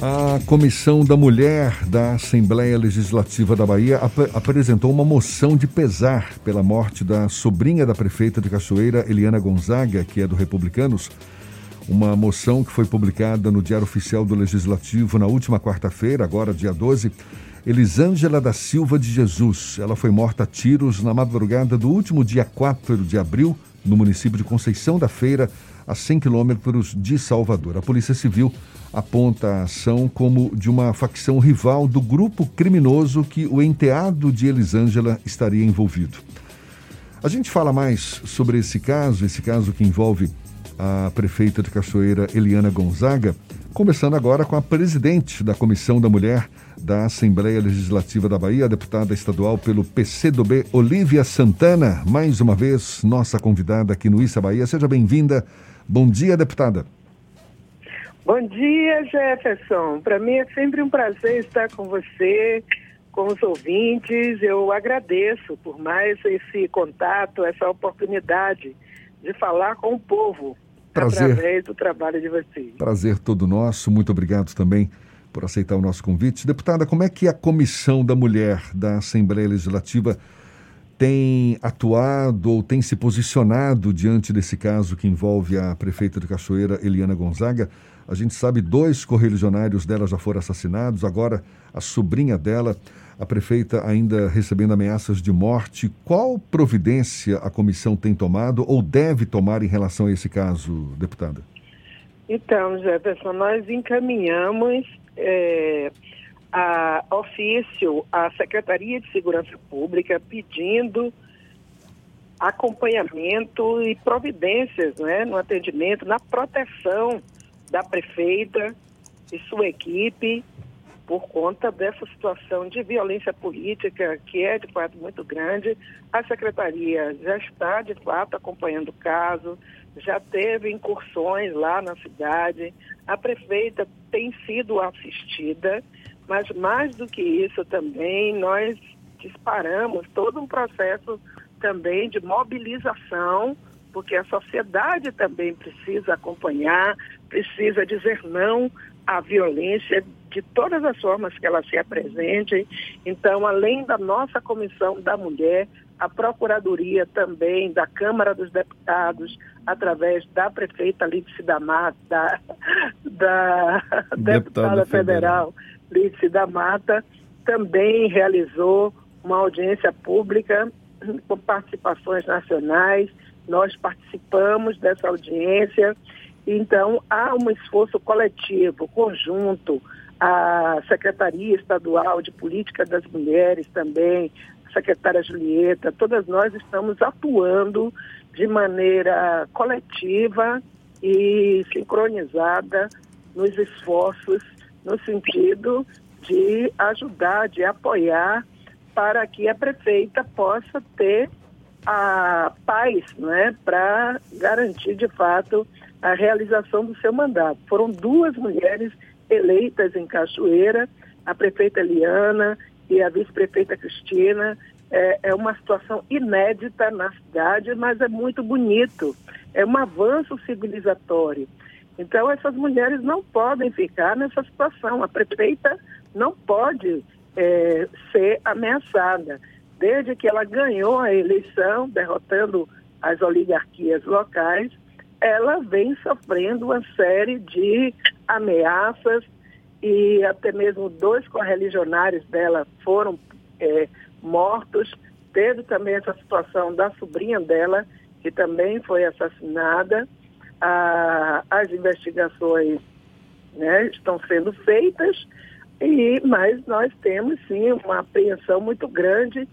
A Comissão da Mulher da Assembleia Legislativa da Bahia ap apresentou uma moção de pesar pela morte da sobrinha da prefeita de Cachoeira, Eliana Gonzaga, que é do Republicanos. Uma moção que foi publicada no Diário Oficial do Legislativo na última quarta-feira, agora dia 12. Elisângela da Silva de Jesus. Ela foi morta a tiros na madrugada do último dia 4 de abril, no município de Conceição da Feira, a 100 quilômetros de Salvador. A Polícia Civil aponta a ação como de uma facção rival do grupo criminoso que o enteado de Elisângela estaria envolvido. A gente fala mais sobre esse caso, esse caso que envolve a prefeita de Cachoeira, Eliana Gonzaga, conversando agora com a presidente da Comissão da Mulher da Assembleia Legislativa da Bahia, deputada estadual pelo PCdoB, Olivia Santana, mais uma vez nossa convidada aqui no Issa Bahia. Seja bem-vinda. Bom dia, deputada. Bom dia, Jefferson. Para mim é sempre um prazer estar com você, com os ouvintes. Eu agradeço por mais esse contato, essa oportunidade de falar com o povo prazer, através do trabalho de vocês. Prazer todo nosso. Muito obrigado também por aceitar o nosso convite. Deputada, como é que a Comissão da Mulher da Assembleia Legislativa tem atuado ou tem se posicionado diante desse caso que envolve a prefeita de Cachoeira, Eliana Gonzaga? A gente sabe dois correligionários dela já foram assassinados, agora a sobrinha dela, a prefeita ainda recebendo ameaças de morte. Qual providência a comissão tem tomado ou deve tomar em relação a esse caso, deputada? Então, Jefferson, nós encaminhamos é, a ofício à Secretaria de Segurança Pública pedindo acompanhamento e providências né, no atendimento, na proteção da prefeita e sua equipe por conta dessa situação de violência política que é de fato muito grande. A secretaria já está de fato acompanhando o caso, já teve incursões lá na cidade, a prefeita tem sido assistida, mas mais do que isso também nós disparamos todo um processo também de mobilização porque a sociedade também precisa acompanhar, precisa dizer não à violência de todas as formas que ela se apresente. Então, além da nossa comissão da mulher, a Procuradoria também da Câmara dos Deputados, através da prefeita Lídice da Mata, da, da deputada federal. Lídice da Mata, também realizou uma audiência pública com participações nacionais. Nós participamos dessa audiência, então há um esforço coletivo, conjunto, a Secretaria Estadual de Política das Mulheres também, a secretária Julieta, todas nós estamos atuando de maneira coletiva e sincronizada nos esforços no sentido de ajudar, de apoiar para que a prefeita possa ter a paz né, para garantir, de fato, a realização do seu mandato. Foram duas mulheres eleitas em Cachoeira, a prefeita Eliana e a vice-prefeita Cristina. É, é, uma situação inédita na cidade, mas é muito bonito. É um avanço civilizatório. Então, essas mulheres não podem ficar nessa situação. A prefeita não pode é, ser ameaçada desde que ela ganhou a eleição, derrotando as oligarquias locais, ela vem sofrendo uma série de ameaças e até mesmo dois correligionários dela foram é, mortos. Teve também essa situação da sobrinha dela, que também foi assassinada. Ah, as investigações né, estão sendo feitas, e, mas nós temos sim uma apreensão muito grande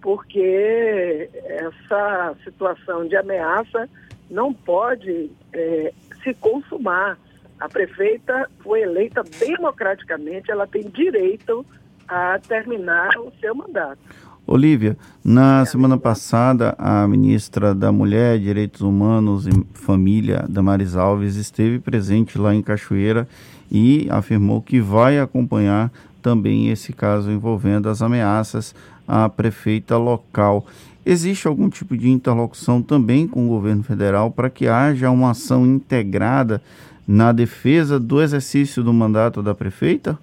porque essa situação de ameaça não pode é, se consumar. A prefeita foi eleita democraticamente, ela tem direito a terminar o seu mandato. Olívia, na semana passada, a ministra da Mulher, Direitos Humanos e Família, Damares Alves, esteve presente lá em Cachoeira e afirmou que vai acompanhar também esse caso envolvendo as ameaças à prefeita local. Existe algum tipo de interlocução também com o governo federal para que haja uma ação integrada na defesa do exercício do mandato da prefeita?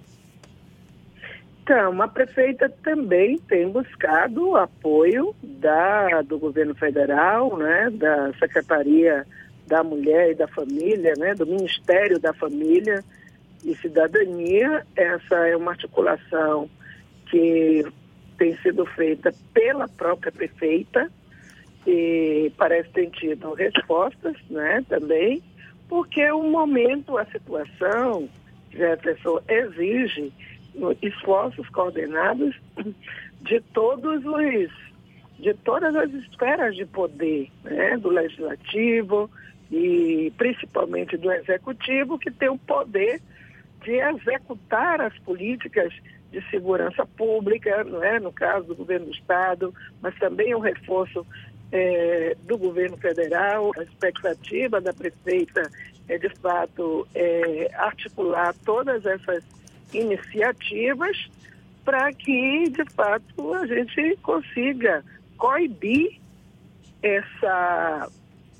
Então, a prefeita também tem buscado apoio da, do governo federal, né, da Secretaria da Mulher e da Família, né, do Ministério da Família e Cidadania. Essa é uma articulação que sido feita pela própria prefeita e parece ter tido respostas né, também, porque o momento, a situação, Jefferson, exige esforços coordenados de todos os de todas as esferas de poder, né, do legislativo e principalmente do executivo, que tem o poder de executar as políticas de segurança pública, não é? no caso do governo do Estado, mas também o reforço é, do governo federal. A expectativa da prefeita é, de fato, é, articular todas essas iniciativas para que, de fato, a gente consiga coibir essa,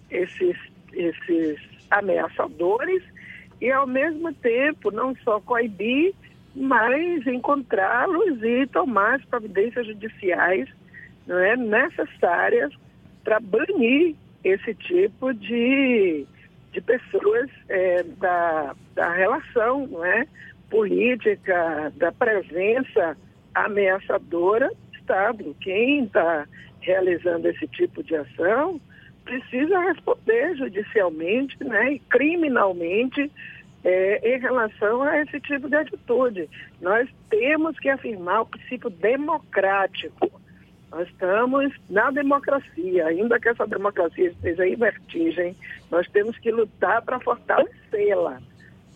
esses, esses ameaçadores e, ao mesmo tempo, não só coibir, mas encontrá-los e tomar as providências judiciais não é, necessárias para banir esse tipo de, de pessoas é, da, da relação, não é? política da presença ameaçadora do Estado. Quem está realizando esse tipo de ação precisa responder judicialmente né, e criminalmente é, em relação a esse tipo de atitude. Nós temos que afirmar o princípio democrático. Nós estamos na democracia, ainda que essa democracia esteja em vertigem, nós temos que lutar para fortalecê-la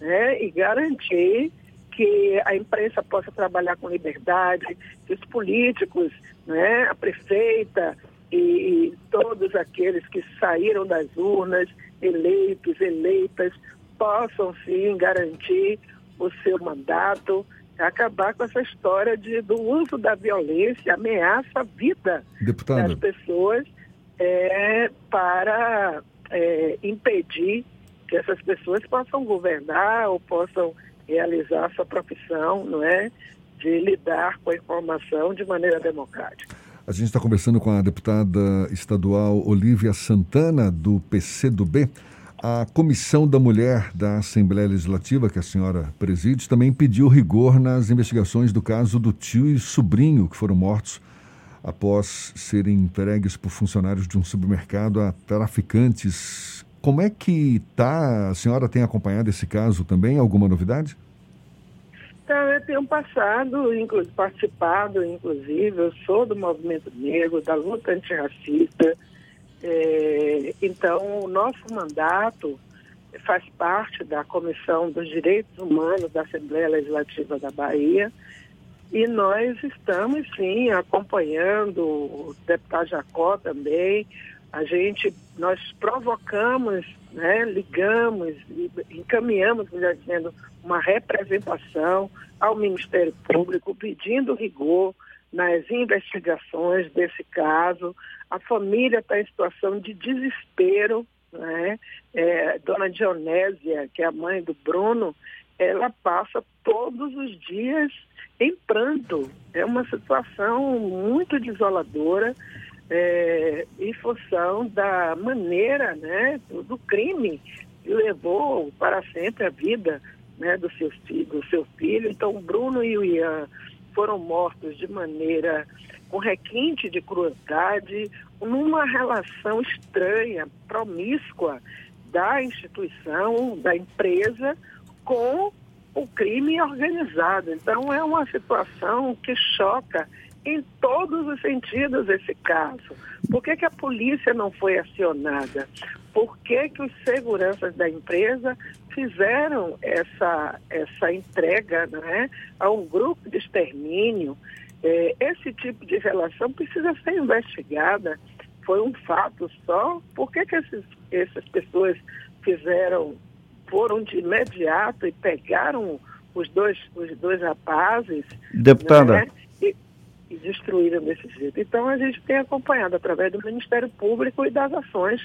né, e garantir que a imprensa possa trabalhar com liberdade, que os políticos, né, a prefeita e, todos aqueles que saíram das urnas, eleitos, eleitas, possam sim garantir o seu mandato, acabar com essa história de, do uso da violência, ameaça a vida Deputada. das pessoas é, para é, impedir que essas pessoas possam governar ou possam realizar sua profissão, não é? De lidar com a informação de maneira democrática. A gente está conversando com a deputada estadual Olívia Santana, do PCdoB. A Comissão da Mulher da Assembleia Legislativa, que a senhora preside, também pediu rigor nas investigações do caso do tio e sobrinho que foram mortos após serem entregues por funcionários de um supermercado a traficantes como é que está? A senhora tem acompanhado esse caso também? Alguma novidade? Então, eu tenho passado, inclusive, participado, inclusive, eu sou do movimento negro, da luta antirracista. É, então, o nosso mandato faz parte da Comissão dos Direitos Humanos da Assembleia Legislativa da Bahia. E nós estamos, sim, acompanhando o deputado Jacó também, a gente, nós provocamos, né, ligamos, encaminhamos, melhor dizendo, uma representação ao Ministério Público pedindo rigor nas investigações desse caso. A família está em situação de desespero. Né? É, Dona Dionésia, que é a mãe do Bruno, ela passa todos os dias em pranto. É uma situação muito desoladora é, função da maneira né, do, do, crime que levou para sempre a vida né, do, seu, do seu filho. Então, o Bruno e o Ian foram mortos de maneira com requinte de crueldade, numa relação estranha, promíscua da instituição, da empresa, com o crime organizado. Então, é uma situação que choca em todos os sentidos esse caso. Por que, que a polícia não foi acionada? Por que, que os seguranças da empresa fizeram essa, essa entrega né, a um grupo de extermínio? É, esse tipo de relação precisa ser investigada. Foi um fato só? Por que, que esses, essas pessoas fizeram, foram de imediato e pegaram os dois, os dois rapazes? Deputada. Né? e destruíram desse jeito. Então a gente tem acompanhado através do Ministério Público e das ações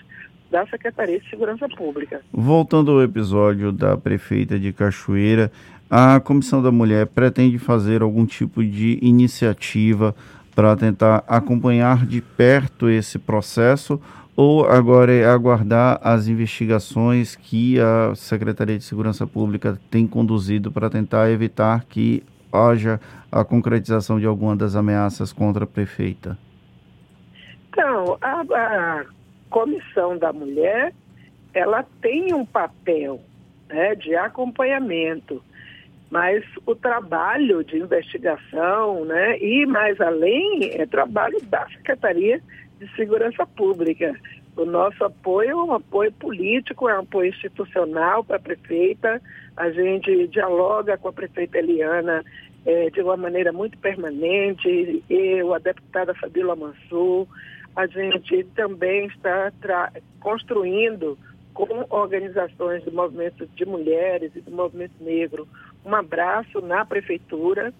da Secretaria de Segurança Pública. Voltando ao episódio da prefeita de Cachoeira, a Comissão da Mulher pretende fazer algum tipo de iniciativa para tentar acompanhar de perto esse processo ou agora é aguardar as investigações que a Secretaria de Segurança Pública tem conduzido para tentar evitar que haja a concretização de alguma das ameaças contra a prefeita? Então, a, a Comissão da Mulher, ela tem um papel né, de acompanhamento, mas o trabalho de investigação, né, e mais além, é trabalho da Secretaria de Segurança Pública. O nosso apoio é um apoio político, é um apoio institucional para a prefeita. A gente dialoga com a prefeita Eliana é, de uma maneira muito permanente. Eu, a deputada Fabíola Mansur, a gente também está construindo com organizações do movimento de mulheres e do movimento negro um abraço na prefeitura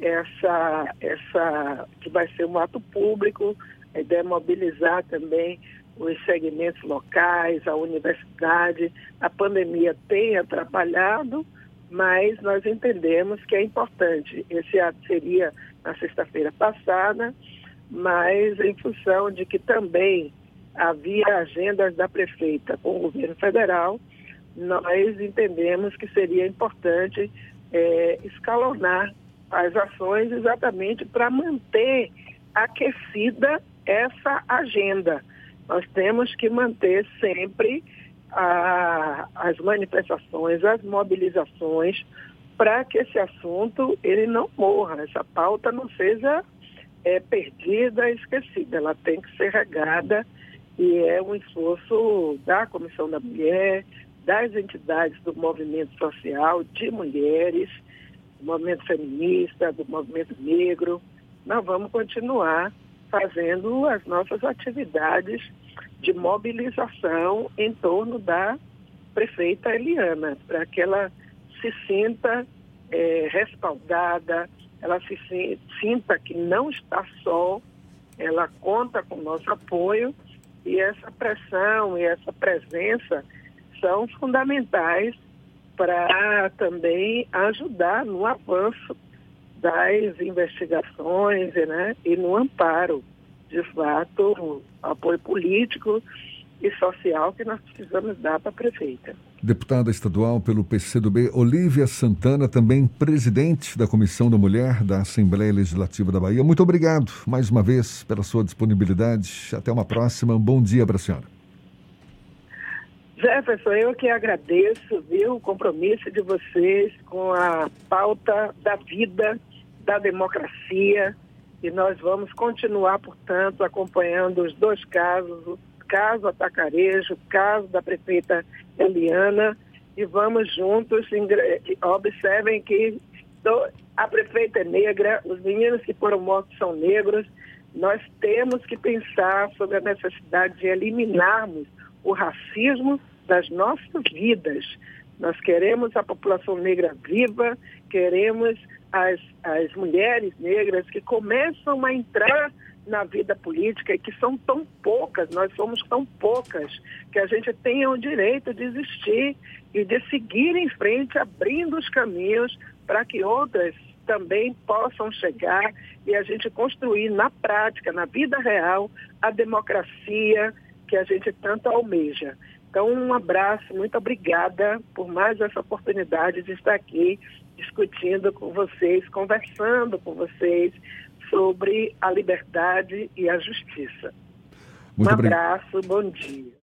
essa essa que vai ser um ato público a ideia é mobilizar também os segmentos locais, a universidade. A pandemia tem atrapalhado, mas nós entendemos que é importante. Esse ato seria na sexta-feira passada, mas em função de que também havia agendas da prefeita com o governo federal, nós entendemos que seria importante é, escalonar as ações exatamente para manter aquecida essa agenda. Nós temos que manter sempre a, as manifestações, as mobilizações, para que esse assunto ele não morra, essa pauta não seja é, perdida, esquecida. Ela tem que ser regada e é um esforço da Comissão da Mulher, das entidades do movimento social, de mulheres, do movimento feminista, do movimento negro. Nós vamos continuar fazendo as nossas atividades de mobilização em torno da prefeita Eliana, para que ela se sinta é, respaldada, ela se sinta que não está só, ela conta com o nosso apoio e essa pressão e essa presença são fundamentais para também ajudar no avanço das investigações né, e no amparo, de fato, apoio político e social que nós precisamos dar para a prefeita. Deputada estadual pelo PCdoB, Olívia Santana, também presidente da Comissão da Mulher da Assembleia Legislativa da Bahia. Muito obrigado mais uma vez pela sua disponibilidade. Até uma próxima. Bom dia para a senhora. Jefferson, eu que agradeço, viu, o compromisso de vocês com a pauta da vida da democracia e nós vamos continuar, portanto, acompanhando os dois casos, o caso Atacarejo, o caso da prefeita Eliana, e vamos juntos, observem que a prefeita é negra, os meninos que foram mortos são negros, nós temos que pensar sobre a necessidade de eliminarmos o racismo das nossas vidas. Nós queremos a população negra viva, queremos as, as mulheres negras que começam a entrar na vida política e que são tão poucas, nós somos tão poucas, que a gente tenha o direito de existir e de seguir em frente, abrindo os caminhos para que outras também possam chegar e a gente construir na prática, na vida real, a democracia que a gente tanto almeja. Então, um abraço, muito obrigada por mais essa oportunidade de estar aqui discutindo com vocês, conversando com vocês sobre a liberdade e a justiça. Muito um abraço, bom dia.